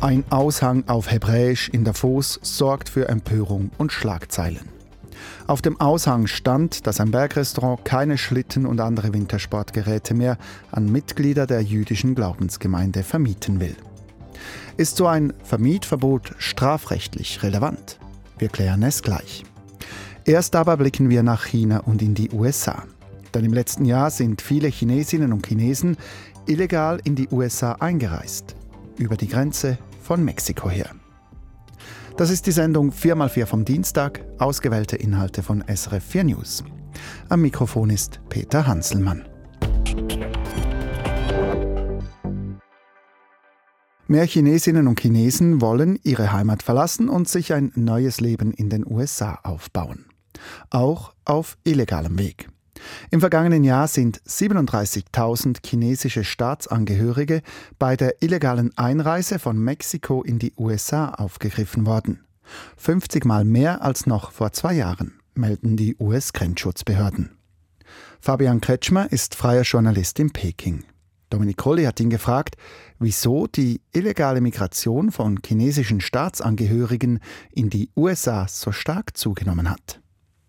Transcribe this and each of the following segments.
Ein Aushang auf Hebräisch in Davos sorgt für Empörung und Schlagzeilen. Auf dem Aushang stand, dass ein Bergrestaurant keine Schlitten und andere Wintersportgeräte mehr an Mitglieder der jüdischen Glaubensgemeinde vermieten will. Ist so ein Vermietverbot strafrechtlich relevant? Wir klären es gleich. Erst aber blicken wir nach China und in die USA. Denn im letzten Jahr sind viele Chinesinnen und Chinesen illegal in die USA eingereist. Über die Grenze von Mexiko her. Das ist die Sendung 4x4 vom Dienstag, ausgewählte Inhalte von SRF 4 News. Am Mikrofon ist Peter Hanselmann. Mehr Chinesinnen und Chinesen wollen ihre Heimat verlassen und sich ein neues Leben in den USA aufbauen. Auch auf illegalem Weg. Im vergangenen Jahr sind 37.000 chinesische Staatsangehörige bei der illegalen Einreise von Mexiko in die USA aufgegriffen worden. 50 Mal mehr als noch vor zwei Jahren, melden die US-Grenzschutzbehörden. Fabian Kretschmer ist freier Journalist in Peking. Dominik Colli hat ihn gefragt, wieso die illegale Migration von chinesischen Staatsangehörigen in die USA so stark zugenommen hat.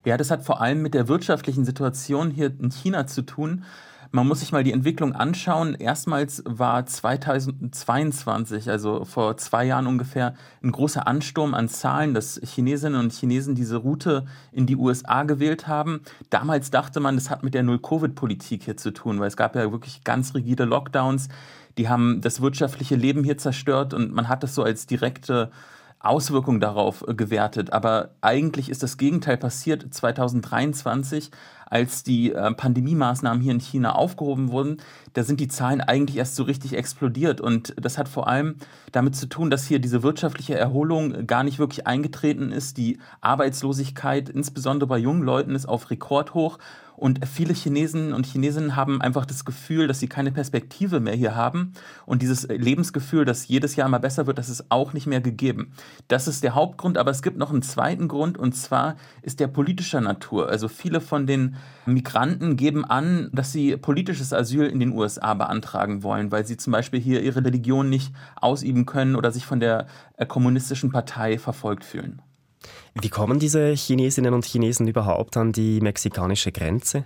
Ja, das hat vor allem mit der wirtschaftlichen Situation hier in China zu tun. Man muss sich mal die Entwicklung anschauen. Erstmals war 2022, also vor zwei Jahren ungefähr, ein großer Ansturm an Zahlen, dass Chinesinnen und Chinesen diese Route in die USA gewählt haben. Damals dachte man, das hat mit der Null-Covid-Politik hier zu tun, weil es gab ja wirklich ganz rigide Lockdowns. Die haben das wirtschaftliche Leben hier zerstört und man hat das so als direkte Auswirkungen darauf äh, gewertet. Aber eigentlich ist das Gegenteil passiert 2023, als die äh, Pandemie-Maßnahmen hier in China aufgehoben wurden. Da sind die Zahlen eigentlich erst so richtig explodiert. Und das hat vor allem damit zu tun, dass hier diese wirtschaftliche Erholung gar nicht wirklich eingetreten ist. Die Arbeitslosigkeit, insbesondere bei jungen Leuten, ist auf Rekordhoch. Und viele Chinesen und Chinesinnen haben einfach das Gefühl, dass sie keine Perspektive mehr hier haben. Und dieses Lebensgefühl, das jedes Jahr immer besser wird, das ist auch nicht mehr gegeben. Das ist der Hauptgrund, aber es gibt noch einen zweiten Grund und zwar ist der politischer Natur. Also viele von den Migranten geben an, dass sie politisches Asyl in den USA beantragen wollen, weil sie zum Beispiel hier ihre Religion nicht ausüben können oder sich von der äh, kommunistischen Partei verfolgt fühlen. Wie kommen diese Chinesinnen und Chinesen überhaupt an die mexikanische Grenze?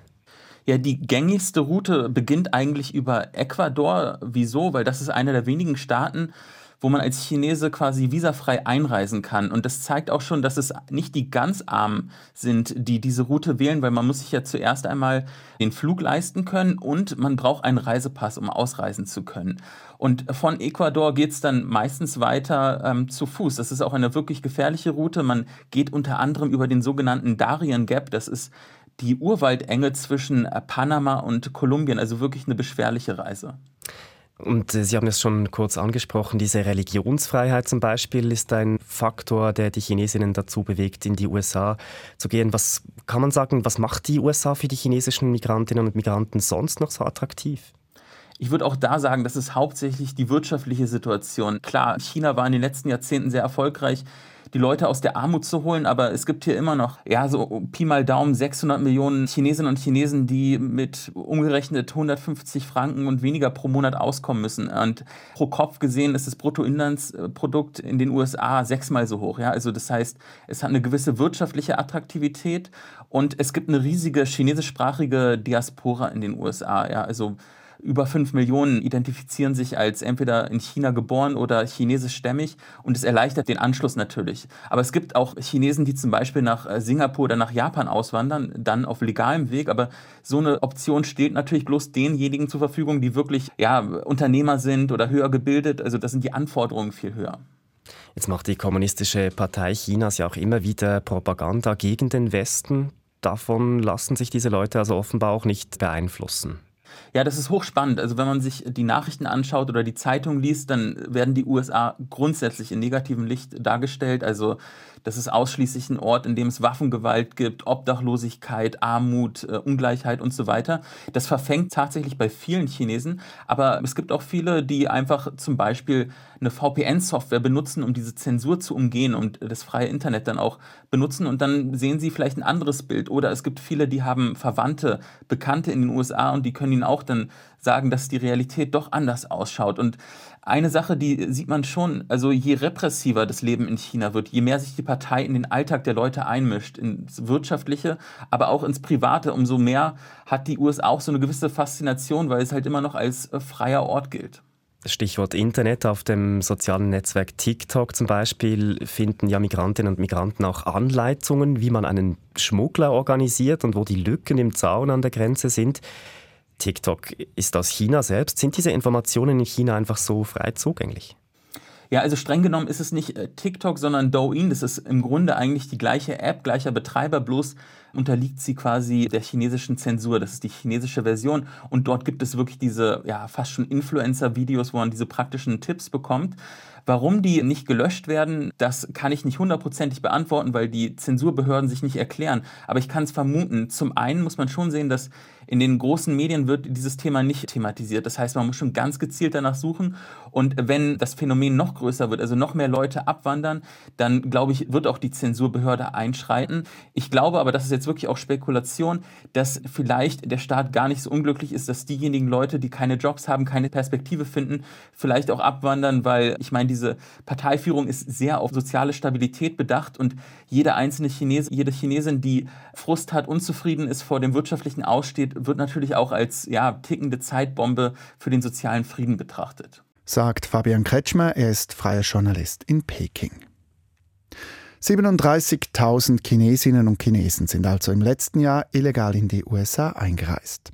Ja, die gängigste Route beginnt eigentlich über Ecuador. Wieso? Weil das ist einer der wenigen Staaten, wo man als Chinese quasi visafrei einreisen kann. Und das zeigt auch schon, dass es nicht die ganz Armen sind, die diese Route wählen, weil man muss sich ja zuerst einmal den Flug leisten können und man braucht einen Reisepass, um ausreisen zu können. Und von Ecuador geht es dann meistens weiter ähm, zu Fuß. Das ist auch eine wirklich gefährliche Route. Man geht unter anderem über den sogenannten Darien Gap. Das ist die Urwaldenge zwischen äh, Panama und Kolumbien. Also wirklich eine beschwerliche Reise. Und äh, Sie haben es schon kurz angesprochen, diese Religionsfreiheit zum Beispiel ist ein Faktor, der die Chinesinnen dazu bewegt, in die USA zu gehen. Was kann man sagen, was macht die USA für die chinesischen Migrantinnen und Migranten sonst noch so attraktiv? Ich würde auch da sagen, das ist hauptsächlich die wirtschaftliche Situation. Klar, China war in den letzten Jahrzehnten sehr erfolgreich die Leute aus der Armut zu holen, aber es gibt hier immer noch, ja, so Pi mal Daumen 600 Millionen Chinesinnen und Chinesen, die mit umgerechnet 150 Franken und weniger pro Monat auskommen müssen. Und pro Kopf gesehen ist das Bruttoinlandsprodukt in den USA sechsmal so hoch. Ja? Also das heißt, es hat eine gewisse wirtschaftliche Attraktivität und es gibt eine riesige chinesischsprachige Diaspora in den USA. Ja? Also über fünf Millionen identifizieren sich als entweder in China geboren oder chinesischstämmig und es erleichtert den Anschluss natürlich. Aber es gibt auch Chinesen, die zum Beispiel nach äh, Singapur oder nach Japan auswandern, dann auf legalem Weg. Aber so eine Option steht natürlich bloß denjenigen zur Verfügung, die wirklich ja, Unternehmer sind oder höher gebildet. Also da sind die Anforderungen viel höher. Jetzt macht die Kommunistische Partei Chinas ja auch immer wieder Propaganda gegen den Westen. Davon lassen sich diese Leute also offenbar auch nicht beeinflussen. Ja, das ist hochspannend. Also wenn man sich die Nachrichten anschaut oder die Zeitung liest, dann werden die USA grundsätzlich in negativem Licht dargestellt. Also das ist ausschließlich ein Ort, in dem es Waffengewalt gibt, Obdachlosigkeit, Armut, äh, Ungleichheit und so weiter. Das verfängt tatsächlich bei vielen Chinesen, aber es gibt auch viele, die einfach zum Beispiel eine VPN-Software benutzen, um diese Zensur zu umgehen und das freie Internet dann auch benutzen und dann sehen sie vielleicht ein anderes Bild. Oder es gibt viele, die haben Verwandte, Bekannte in den USA und die können ihnen auch dann sagen, dass die Realität doch anders ausschaut. Und eine Sache, die sieht man schon, also je repressiver das Leben in China wird, je mehr sich die Partei in den Alltag der Leute einmischt, ins Wirtschaftliche, aber auch ins Private, umso mehr hat die USA auch so eine gewisse Faszination, weil es halt immer noch als äh, freier Ort gilt. Stichwort Internet. Auf dem sozialen Netzwerk TikTok zum Beispiel finden ja Migrantinnen und Migranten auch Anleitungen, wie man einen Schmuggler organisiert und wo die Lücken im Zaun an der Grenze sind. TikTok ist aus China selbst. Sind diese Informationen in China einfach so frei zugänglich? Ja, also streng genommen ist es nicht äh, TikTok, sondern Douyin. Das ist im Grunde eigentlich die gleiche App, gleicher Betreiber, bloß unterliegt sie quasi der chinesischen Zensur. Das ist die chinesische Version. Und dort gibt es wirklich diese, ja, fast schon Influencer-Videos, wo man diese praktischen Tipps bekommt. Warum die nicht gelöscht werden, das kann ich nicht hundertprozentig beantworten, weil die Zensurbehörden sich nicht erklären. Aber ich kann es vermuten. Zum einen muss man schon sehen, dass in den großen Medien wird dieses Thema nicht thematisiert. Das heißt, man muss schon ganz gezielt danach suchen. Und wenn das Phänomen noch größer wird, also noch mehr Leute abwandern, dann glaube ich, wird auch die Zensurbehörde einschreiten. Ich glaube aber, das ist jetzt wirklich auch Spekulation, dass vielleicht der Staat gar nicht so unglücklich ist, dass diejenigen Leute, die keine Jobs haben, keine Perspektive finden, vielleicht auch abwandern, weil ich meine, diese Parteiführung ist sehr auf soziale Stabilität bedacht und jeder einzelne Chinese, jede Chinesin, die Frust hat, unzufrieden ist, vor dem wirtschaftlichen Aussteht, wird natürlich auch als ja, tickende Zeitbombe für den sozialen Frieden betrachtet. Sagt Fabian Kretschmer, er ist freier Journalist in Peking. 37.000 Chinesinnen und Chinesen sind also im letzten Jahr illegal in die USA eingereist.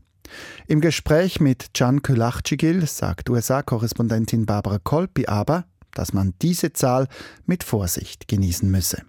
Im Gespräch mit Can Kulachchigil sagt USA-Korrespondentin Barbara Kolpi aber, dass man diese Zahl mit Vorsicht genießen müsse.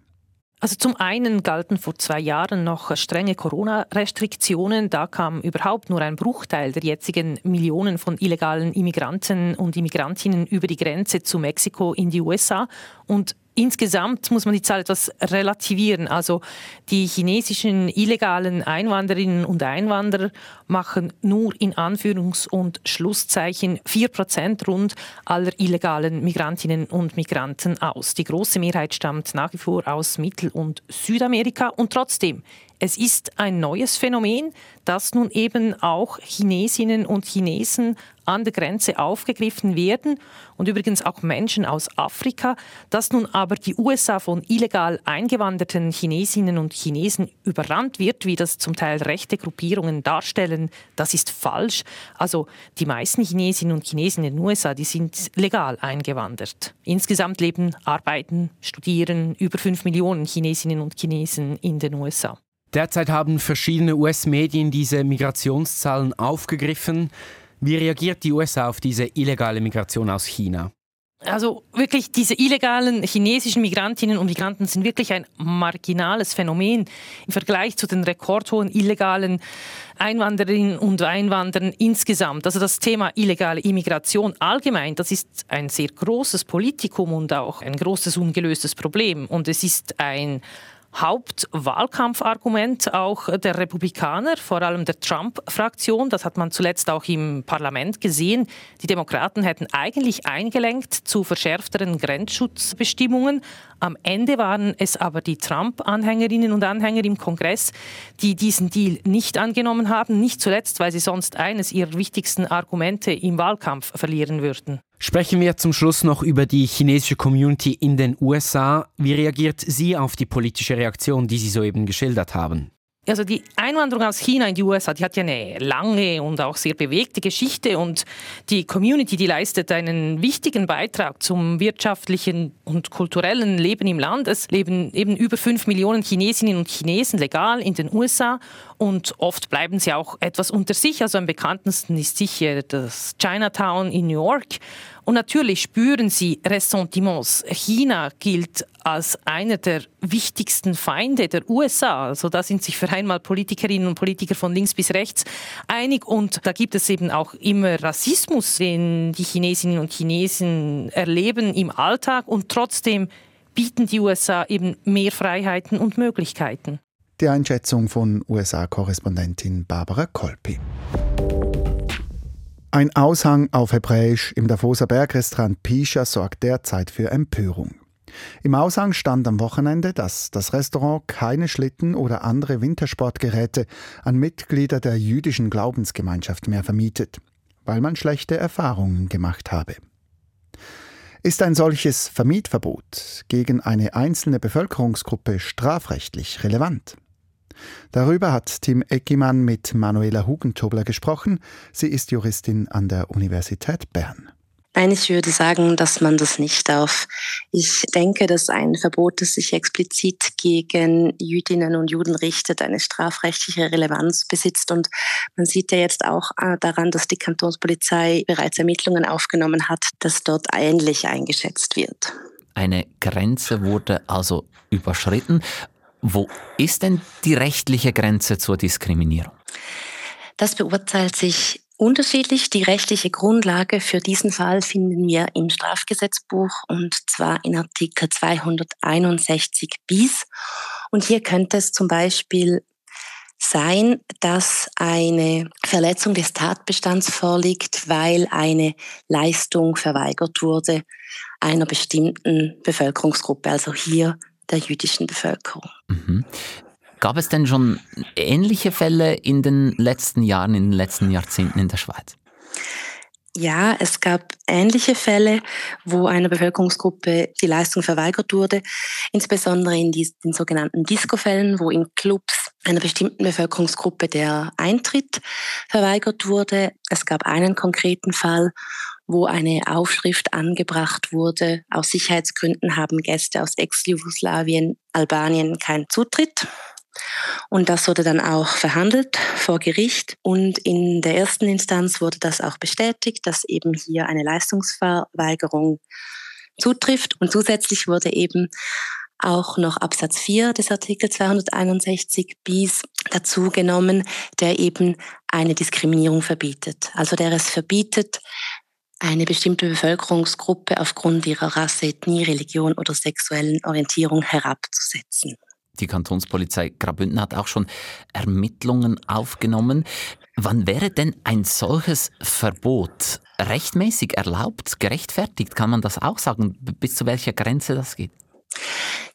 Also zum einen galten vor zwei Jahren noch strenge Corona-Restriktionen. Da kam überhaupt nur ein Bruchteil der jetzigen Millionen von illegalen Immigranten und Immigrantinnen über die Grenze zu Mexiko in die USA. Und Insgesamt muss man die Zahl etwas relativieren. Also die chinesischen illegalen Einwanderinnen und Einwanderer machen nur in Anführungs- und Schlusszeichen 4% rund aller illegalen Migrantinnen und Migranten aus. Die große Mehrheit stammt nach wie vor aus Mittel- und Südamerika und trotzdem es ist ein neues Phänomen, dass nun eben auch Chinesinnen und Chinesen an der Grenze aufgegriffen werden und übrigens auch Menschen aus Afrika, dass nun aber die USA von illegal eingewanderten Chinesinnen und Chinesen überrannt wird, wie das zum Teil rechte Gruppierungen darstellen, das ist falsch. Also die meisten Chinesinnen und Chinesen in den USA, die sind legal eingewandert. Insgesamt leben, arbeiten, studieren über fünf Millionen Chinesinnen und Chinesen in den USA. Derzeit haben verschiedene US-Medien diese Migrationszahlen aufgegriffen. Wie reagiert die USA auf diese illegale Migration aus China? Also wirklich, diese illegalen chinesischen Migrantinnen und Migranten sind wirklich ein marginales Phänomen im Vergleich zu den rekordhohen illegalen Einwanderinnen und Einwanderern insgesamt. Also das Thema illegale Immigration allgemein, das ist ein sehr großes Politikum und auch ein großes ungelöstes Problem. Und es ist ein Hauptwahlkampfargument auch der Republikaner, vor allem der Trump-Fraktion. Das hat man zuletzt auch im Parlament gesehen. Die Demokraten hätten eigentlich eingelenkt zu verschärfteren Grenzschutzbestimmungen. Am Ende waren es aber die Trump-Anhängerinnen und Anhänger im Kongress, die diesen Deal nicht angenommen haben, nicht zuletzt, weil sie sonst eines ihrer wichtigsten Argumente im Wahlkampf verlieren würden. Sprechen wir zum Schluss noch über die chinesische Community in den USA. Wie reagiert sie auf die politische Reaktion, die Sie soeben geschildert haben? Also die Einwanderung aus China in die USA, die hat ja eine lange und auch sehr bewegte Geschichte und die Community, die leistet einen wichtigen Beitrag zum wirtschaftlichen und kulturellen Leben im Land. Es leben eben über fünf Millionen Chinesinnen und Chinesen legal in den USA und oft bleiben sie auch etwas unter sich. Also am bekanntesten ist sicher das Chinatown in New York und natürlich spüren sie Ressentiments. China gilt als einer der wichtigsten Feinde der USA. Also da sind sich für einmal Politikerinnen und Politiker von links bis rechts einig. Und da gibt es eben auch immer Rassismus, den die Chinesinnen und Chinesen erleben im Alltag. Und trotzdem bieten die USA eben mehr Freiheiten und Möglichkeiten. Die Einschätzung von USA-Korrespondentin Barbara Kolpi. Ein Aushang auf Hebräisch im Davoser Bergrestaurant Pisha sorgt derzeit für Empörung. Im Aushang stand am Wochenende, dass das Restaurant keine Schlitten oder andere Wintersportgeräte an Mitglieder der jüdischen Glaubensgemeinschaft mehr vermietet, weil man schlechte Erfahrungen gemacht habe. Ist ein solches Vermietverbot gegen eine einzelne Bevölkerungsgruppe strafrechtlich relevant? Darüber hat Tim Eckimann mit Manuela Hugentobler gesprochen. Sie ist Juristin an der Universität Bern. Nein, ich würde sagen, dass man das nicht darf. Ich denke, dass ein Verbot, das sich explizit gegen Jüdinnen und Juden richtet, eine strafrechtliche Relevanz besitzt. Und man sieht ja jetzt auch äh, daran, dass die Kantonspolizei bereits Ermittlungen aufgenommen hat, dass dort ähnlich eingeschätzt wird. Eine Grenze wurde also überschritten. Wo ist denn die rechtliche Grenze zur Diskriminierung? Das beurteilt sich unterschiedlich. Die rechtliche Grundlage für diesen Fall finden wir im Strafgesetzbuch und zwar in Artikel 261 bis. Und hier könnte es zum Beispiel sein, dass eine Verletzung des Tatbestands vorliegt, weil eine Leistung verweigert wurde einer bestimmten Bevölkerungsgruppe, also hier der jüdischen Bevölkerung. Mhm. Gab es denn schon ähnliche Fälle in den letzten Jahren, in den letzten Jahrzehnten in der Schweiz? Ja, es gab ähnliche Fälle, wo einer Bevölkerungsgruppe die Leistung verweigert wurde, insbesondere in den sogenannten Disco-Fällen, wo in Clubs einer bestimmten Bevölkerungsgruppe der Eintritt verweigert wurde. Es gab einen konkreten Fall, wo eine Aufschrift angebracht wurde, aus Sicherheitsgründen haben Gäste aus Ex-Jugoslawien, Albanien keinen Zutritt. Und das wurde dann auch verhandelt vor Gericht. Und in der ersten Instanz wurde das auch bestätigt, dass eben hier eine Leistungsverweigerung zutrifft. Und zusätzlich wurde eben auch noch Absatz 4 des Artikel 261 bis dazu genommen, der eben eine Diskriminierung verbietet. Also der es verbietet, eine bestimmte Bevölkerungsgruppe aufgrund ihrer Rasse, Ethnie, Religion oder sexuellen Orientierung herabzusetzen. Die Kantonspolizei Graubünden hat auch schon Ermittlungen aufgenommen. Wann wäre denn ein solches Verbot rechtmäßig erlaubt, gerechtfertigt? Kann man das auch sagen, bis zu welcher Grenze das geht?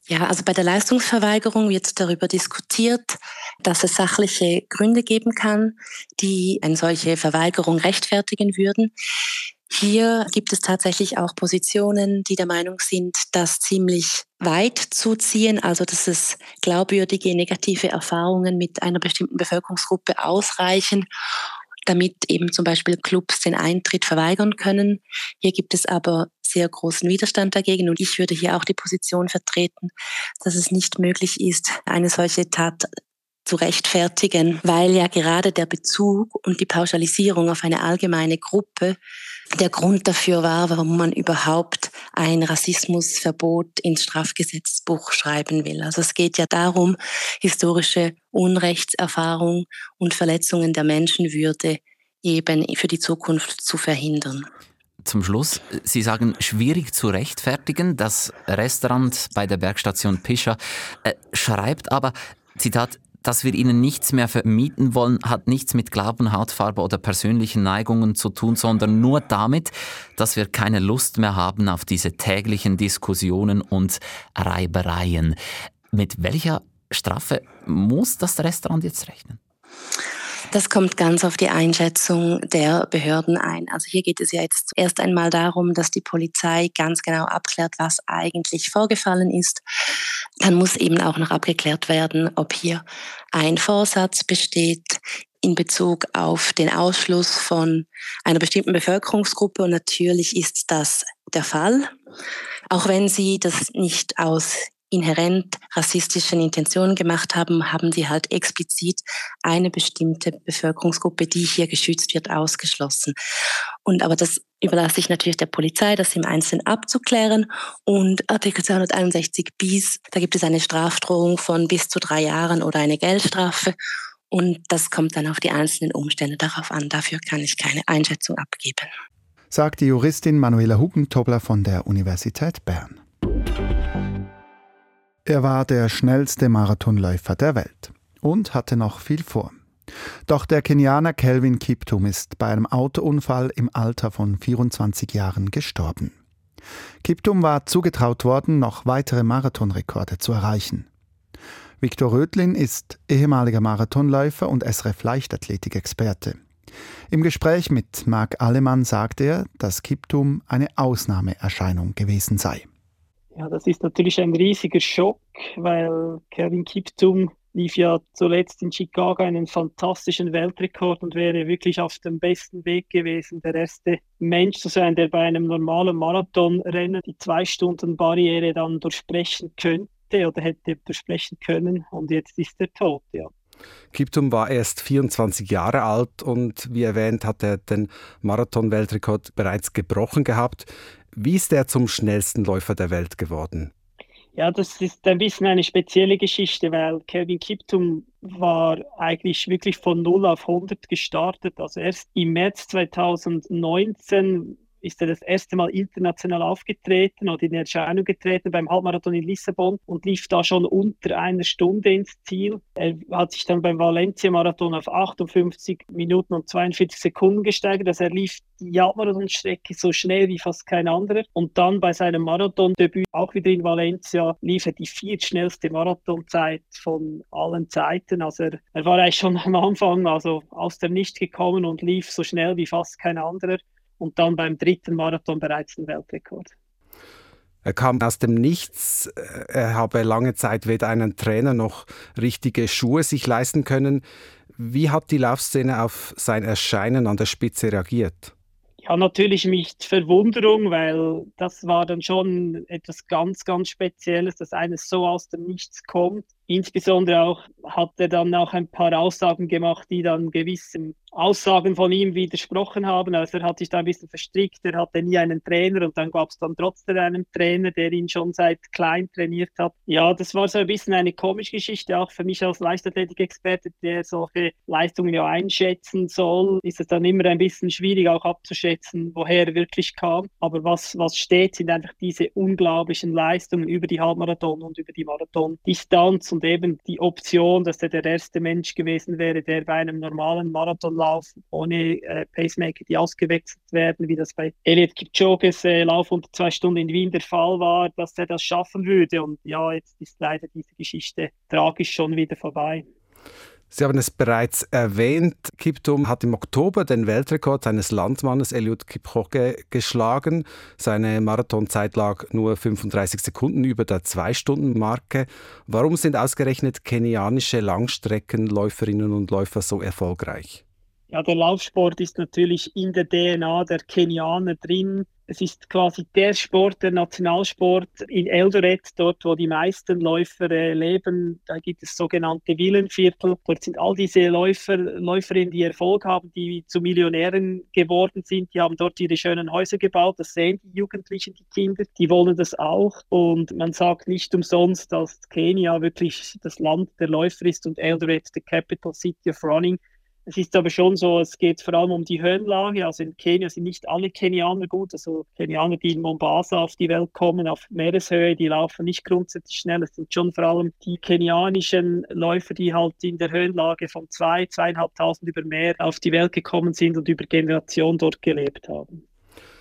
Ja, also bei der Leistungsverweigerung wird darüber diskutiert, dass es sachliche Gründe geben kann, die eine solche Verweigerung rechtfertigen würden. Hier gibt es tatsächlich auch Positionen, die der Meinung sind, das ziemlich weit zu ziehen, also dass es glaubwürdige negative Erfahrungen mit einer bestimmten Bevölkerungsgruppe ausreichen, damit eben zum Beispiel Clubs den Eintritt verweigern können. Hier gibt es aber sehr großen Widerstand dagegen und ich würde hier auch die Position vertreten, dass es nicht möglich ist, eine solche Tat zu rechtfertigen, weil ja gerade der Bezug und die Pauschalisierung auf eine allgemeine Gruppe der Grund dafür war, warum man überhaupt ein Rassismusverbot ins Strafgesetzbuch schreiben will. Also es geht ja darum, historische Unrechtserfahrung und Verletzungen der Menschenwürde eben für die Zukunft zu verhindern. Zum Schluss, Sie sagen, schwierig zu rechtfertigen. Das Restaurant bei der Bergstation Pischer äh, schreibt aber, Zitat, dass wir ihnen nichts mehr vermieten wollen, hat nichts mit Glauben, Hautfarbe oder persönlichen Neigungen zu tun, sondern nur damit, dass wir keine Lust mehr haben auf diese täglichen Diskussionen und Reibereien. Mit welcher Strafe muss das Restaurant jetzt rechnen? Das kommt ganz auf die Einschätzung der Behörden ein. Also hier geht es ja jetzt erst einmal darum, dass die Polizei ganz genau abklärt, was eigentlich vorgefallen ist. Dann muss eben auch noch abgeklärt werden, ob hier ein Vorsatz besteht in Bezug auf den Ausschluss von einer bestimmten Bevölkerungsgruppe. Und natürlich ist das der Fall. Auch wenn sie das nicht aus inhärent rassistischen Intentionen gemacht haben, haben sie halt explizit eine bestimmte Bevölkerungsgruppe, die hier geschützt wird, ausgeschlossen. Und aber das überlasse ich natürlich der Polizei, das im Einzelnen abzuklären. Und Artikel 261 bis, da gibt es eine Strafdrohung von bis zu drei Jahren oder eine Geldstrafe. Und das kommt dann auf die einzelnen Umstände darauf an. Dafür kann ich keine Einschätzung abgeben. Sagt die Juristin Manuela Hugentobler von der Universität Bern. Er war der schnellste Marathonläufer der Welt und hatte noch viel vor. Doch der Kenianer Kelvin Kiptum ist bei einem Autounfall im Alter von 24 Jahren gestorben. Kiptum war zugetraut worden, noch weitere Marathonrekorde zu erreichen. Viktor Rödlin ist ehemaliger Marathonläufer und SRF Leichtathletik-Experte. Im Gespräch mit Marc Allemann sagt er, dass Kiptum eine Ausnahmeerscheinung gewesen sei. Ja, das ist natürlich ein riesiger Schock, weil Kevin Kiptum lief ja zuletzt in Chicago einen fantastischen Weltrekord und wäre wirklich auf dem besten Weg gewesen, der erste Mensch zu sein, der bei einem normalen Marathonrennen die Zwei-Stunden-Barriere dann durchbrechen könnte oder hätte durchsprechen können. Und jetzt ist er tot, ja. Kiptum war erst 24 Jahre alt und wie erwähnt hat er den Marathon-Weltrekord bereits gebrochen gehabt. Wie ist er zum schnellsten Läufer der Welt geworden? Ja, das ist ein bisschen eine spezielle Geschichte, weil Kelvin Kiptum war eigentlich wirklich von 0 auf 100 gestartet. Also erst im März 2019 ist er das erste Mal international aufgetreten oder in Erscheinung getreten beim Halbmarathon in Lissabon und lief da schon unter einer Stunde ins Ziel. Er hat sich dann beim Valencia-Marathon auf 58 Minuten und 42 Sekunden gesteigert. Also er lief die Halbmarathonstrecke so schnell wie fast kein anderer. Und dann bei seinem Marathondebüt, auch wieder in Valencia, lief er die viertschnellste Marathonzeit von allen Zeiten. Also er, er war eigentlich schon am Anfang also aus dem Nicht gekommen und lief so schnell wie fast kein anderer und dann beim dritten Marathon bereits den Weltrekord. Er kam aus dem Nichts. Er habe lange Zeit weder einen Trainer noch richtige Schuhe sich leisten können. Wie hat die Laufszene auf sein Erscheinen an der Spitze reagiert? Ja, natürlich mit Verwunderung, weil das war dann schon etwas ganz, ganz Spezielles, dass eines so aus dem Nichts kommt. Insbesondere auch hat er dann auch ein paar Aussagen gemacht, die dann gewissen Aussagen von ihm widersprochen haben. Also er hat sich da ein bisschen verstrickt, er hatte nie einen Trainer und dann gab es dann trotzdem einen Trainer, der ihn schon seit klein trainiert hat. Ja, das war so ein bisschen eine komische Geschichte, auch für mich als Leichtathletik-Experte, der solche Leistungen ja einschätzen soll, ist es dann immer ein bisschen schwierig auch abzuschätzen, woher er wirklich kam. Aber was, was steht, sind einfach diese unglaublichen Leistungen über die Halbmarathon und über die Marathondistanz und eben die Option, dass er der erste Mensch gewesen wäre, der bei einem normalen Marathonlauf ohne äh, Pacemaker, die ausgewechselt werden, wie das bei Elliot Kipchoges äh, Lauf unter zwei Stunden in Wien der Fall war, dass er das schaffen würde. Und ja, jetzt ist leider diese Geschichte tragisch schon wieder vorbei. Sie haben es bereits erwähnt, Kiptum hat im Oktober den Weltrekord seines Landsmannes Eliud Kipchoge geschlagen. Seine Marathonzeit lag nur 35 Sekunden über der Zwei-Stunden-Marke. Warum sind ausgerechnet kenianische Langstreckenläuferinnen und Läufer so erfolgreich? Ja, der Laufsport ist natürlich in der DNA der Kenianer drin. Es ist quasi der Sport, der Nationalsport in Eldoret, dort wo die meisten Läufer äh, leben. Da gibt es sogenannte Villenviertel. Dort sind all diese Läufer, Läuferinnen, die Erfolg haben, die zu Millionären geworden sind. Die haben dort ihre schönen Häuser gebaut. Das sehen die Jugendlichen, die Kinder. Die wollen das auch. Und man sagt nicht umsonst, dass Kenia wirklich das Land der Läufer ist und Eldoret, the capital city of running. Es ist aber schon so, es geht vor allem um die Höhenlage. Also in Kenia sind nicht alle Kenianer gut. Also Kenianer, die in Mombasa auf die Welt kommen, auf Meereshöhe, die laufen nicht grundsätzlich schnell. Es sind schon vor allem die kenianischen Läufer, die halt in der Höhenlage von zwei, zweieinhalbtausend über Meer auf die Welt gekommen sind und über Generationen dort gelebt haben.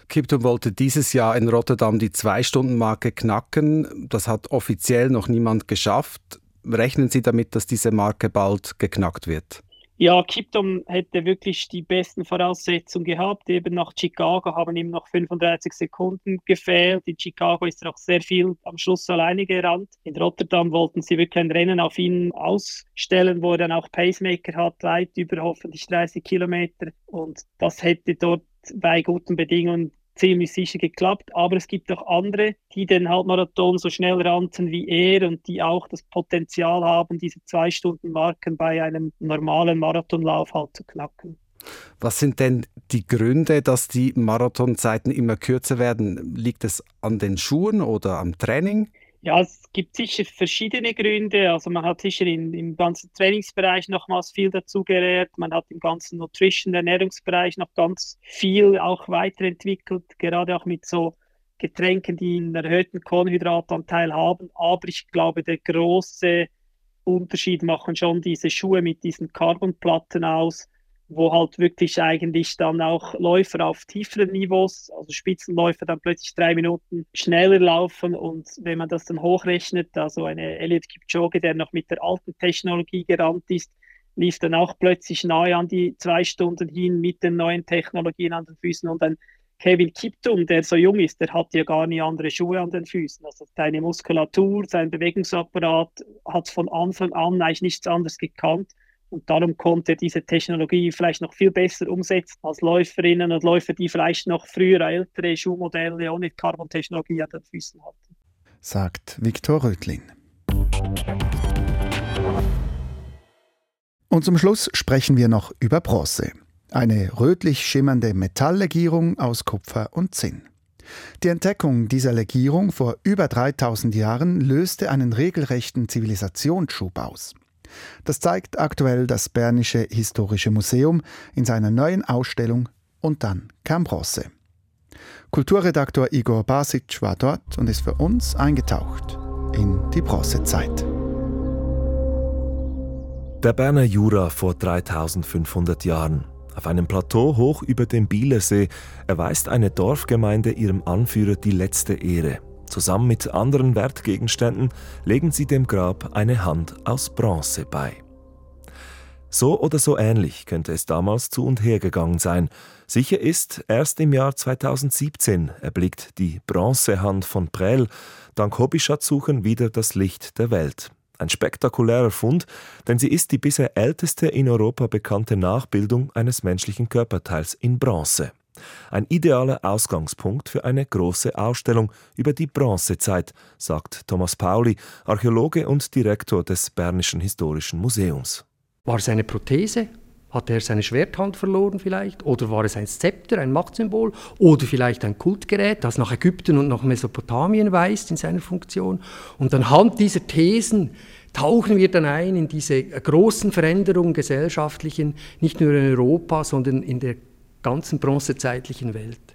Kiptum wollte dieses Jahr in Rotterdam die Zwei-Stunden-Marke knacken. Das hat offiziell noch niemand geschafft. Rechnen Sie damit, dass diese Marke bald geknackt wird? Ja, Kipton hätte wirklich die besten Voraussetzungen gehabt. Eben nach Chicago haben ihm noch 35 Sekunden gefehlt. In Chicago ist er auch sehr viel am Schluss alleine gerannt. In Rotterdam wollten sie wirklich ein Rennen auf ihn ausstellen, wo er dann auch Pacemaker hat, weit über hoffentlich 30 Kilometer. Und das hätte dort bei guten Bedingungen ziemlich sicher geklappt. Aber es gibt auch andere, die den Halbmarathon so schnell rannten wie er und die auch das Potenzial haben, diese zwei Stunden Marken bei einem normalen Marathonlauf halt zu knacken. Was sind denn die Gründe, dass die Marathonzeiten immer kürzer werden? Liegt es an den Schuhen oder am Training? Ja, es gibt sicher verschiedene Gründe. Also man hat sicher in, im ganzen Trainingsbereich nochmals viel dazugelernt. Man hat im ganzen Nutrition, Ernährungsbereich noch ganz viel auch weiterentwickelt, gerade auch mit so Getränken, die einen erhöhten Kohlenhydratanteil haben. Aber ich glaube, der große Unterschied machen schon diese Schuhe mit diesen Carbonplatten aus, wo halt wirklich eigentlich dann auch Läufer auf tieferen Niveaus, also Spitzenläufer dann plötzlich drei Minuten schneller laufen. Und wenn man das dann hochrechnet, also eine Elliot Kipchoge, der noch mit der alten Technologie gerannt ist, lief dann auch plötzlich nahe an die zwei Stunden hin mit den neuen Technologien an den Füßen. Und ein Kevin Kiptum, der so jung ist, der hat ja gar nie andere Schuhe an den Füßen. Also seine Muskulatur, sein Bewegungsapparat hat von Anfang an eigentlich nichts anderes gekannt und darum konnte er diese Technologie vielleicht noch viel besser umsetzen als Läuferinnen und Läufer, die vielleicht noch früher ältere Schuhmodelle ohne Carbon-Technologie an den Füßen hatten. Sagt Viktor Röthlin. Und zum Schluss sprechen wir noch über Bronze. Eine rötlich schimmernde Metalllegierung aus Kupfer und Zinn. Die Entdeckung dieser Legierung vor über 3000 Jahren löste einen regelrechten Zivilisationsschub aus. Das zeigt aktuell das Bernische Historische Museum in seiner neuen Ausstellung Und dann kam Bronze. Kulturredaktor Igor Basic war dort und ist für uns eingetaucht in die Bronzezeit. Der Berner Jura vor 3500 Jahren. Auf einem Plateau hoch über dem Bielersee erweist eine Dorfgemeinde ihrem Anführer die letzte Ehre. Zusammen mit anderen Wertgegenständen legen sie dem Grab eine Hand aus Bronze bei. So oder so ähnlich könnte es damals zu und her gegangen sein. Sicher ist, erst im Jahr 2017 erblickt die Bronzehand von Prell dank Hobbyschatzsuchen wieder das Licht der Welt. Ein spektakulärer Fund, denn sie ist die bisher älteste in Europa bekannte Nachbildung eines menschlichen Körperteils in Bronze. Ein idealer Ausgangspunkt für eine große Ausstellung über die Bronzezeit, sagt Thomas Pauli, Archäologe und Direktor des Bernischen Historischen Museums. War es eine Prothese? Hat er seine Schwerthand verloren vielleicht? Oder war es ein Zepter, ein Machtsymbol? Oder vielleicht ein Kultgerät, das nach Ägypten und nach Mesopotamien weist in seiner Funktion? Und anhand dieser Thesen tauchen wir dann ein in diese großen Veränderungen gesellschaftlichen, nicht nur in Europa, sondern in der ganzen bronzezeitlichen Welt.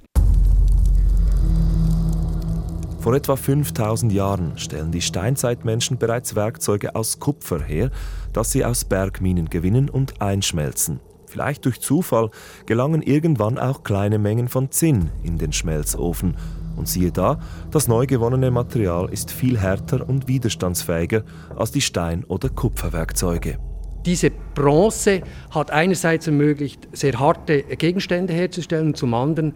Vor etwa 5000 Jahren stellen die Steinzeitmenschen bereits Werkzeuge aus Kupfer her, das sie aus Bergminen gewinnen und einschmelzen. Vielleicht durch Zufall gelangen irgendwann auch kleine Mengen von Zinn in den Schmelzofen. Und siehe da, das neu gewonnene Material ist viel härter und widerstandsfähiger als die Stein- oder Kupferwerkzeuge. Diese Bronze hat einerseits ermöglicht, sehr harte Gegenstände herzustellen, zum anderen,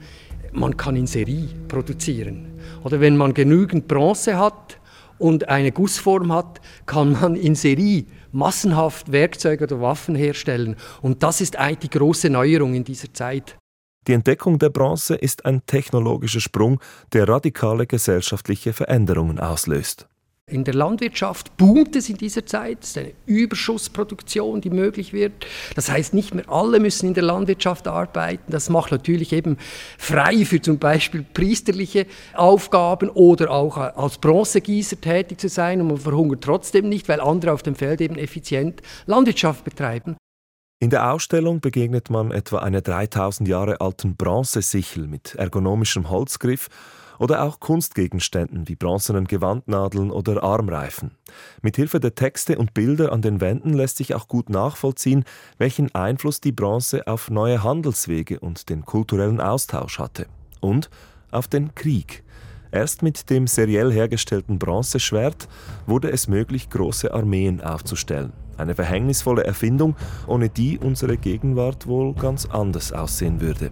man kann in Serie produzieren. Oder wenn man genügend Bronze hat und eine Gussform hat, kann man in Serie massenhaft Werkzeuge oder Waffen herstellen. Und das ist eigentlich die große Neuerung in dieser Zeit. Die Entdeckung der Bronze ist ein technologischer Sprung, der radikale gesellschaftliche Veränderungen auslöst. In der Landwirtschaft boomt es in dieser Zeit. Es ist eine Überschussproduktion, die möglich wird. Das heißt, nicht mehr alle müssen in der Landwirtschaft arbeiten. Das macht natürlich eben frei für zum Beispiel priesterliche Aufgaben oder auch als Bronzegießer tätig zu sein. Und man verhungert trotzdem nicht, weil andere auf dem Feld eben effizient Landwirtschaft betreiben. In der Ausstellung begegnet man etwa einer 3000 Jahre alten Bronzesichel mit ergonomischem Holzgriff oder auch Kunstgegenständen wie bronzenen Gewandnadeln oder Armreifen. Mit Hilfe der Texte und Bilder an den Wänden lässt sich auch gut nachvollziehen, welchen Einfluss die Bronze auf neue Handelswege und den kulturellen Austausch hatte. Und auf den Krieg. Erst mit dem seriell hergestellten Bronzeschwert wurde es möglich, große Armeen aufzustellen. Eine verhängnisvolle Erfindung, ohne die unsere Gegenwart wohl ganz anders aussehen würde.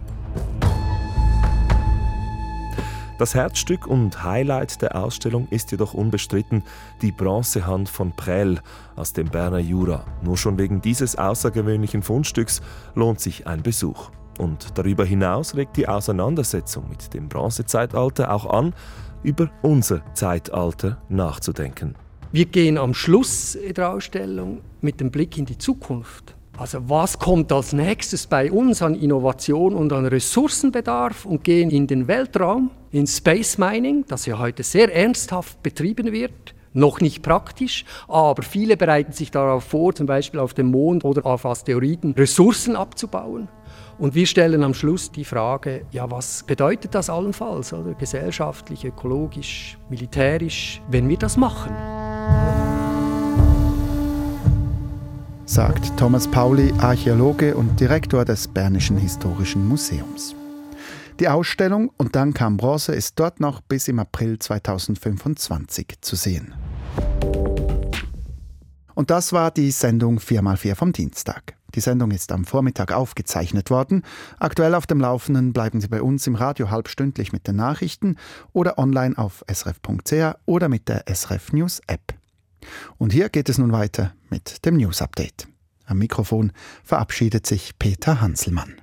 Das Herzstück und Highlight der Ausstellung ist jedoch unbestritten die Bronzehand von Prell aus dem Berner Jura. Nur schon wegen dieses außergewöhnlichen Fundstücks lohnt sich ein Besuch. Und darüber hinaus regt die Auseinandersetzung mit dem Bronzezeitalter auch an, über unser Zeitalter nachzudenken. Wir gehen am Schluss der Ausstellung mit dem Blick in die Zukunft. Also was kommt als nächstes bei uns an Innovation und an Ressourcenbedarf und gehen in den Weltraum, in Space Mining, das ja heute sehr ernsthaft betrieben wird, noch nicht praktisch, aber viele bereiten sich darauf vor, zum Beispiel auf dem Mond oder auf Asteroiden Ressourcen abzubauen. Und wir stellen am Schluss die Frage, ja, was bedeutet das allenfalls, oder gesellschaftlich, ökologisch, militärisch, wenn wir das machen? Sagt Thomas Pauli, Archäologe und Direktor des Bernischen Historischen Museums. Die Ausstellung Und dann kam Bronze ist dort noch bis im April 2025 zu sehen. Und das war die Sendung 4x4 vom Dienstag. Die Sendung ist am Vormittag aufgezeichnet worden. Aktuell auf dem Laufenden bleiben Sie bei uns im Radio halbstündlich mit den Nachrichten oder online auf srf.ch oder mit der SRF News App. Und hier geht es nun weiter mit dem News Update. Am Mikrofon verabschiedet sich Peter Hanselmann.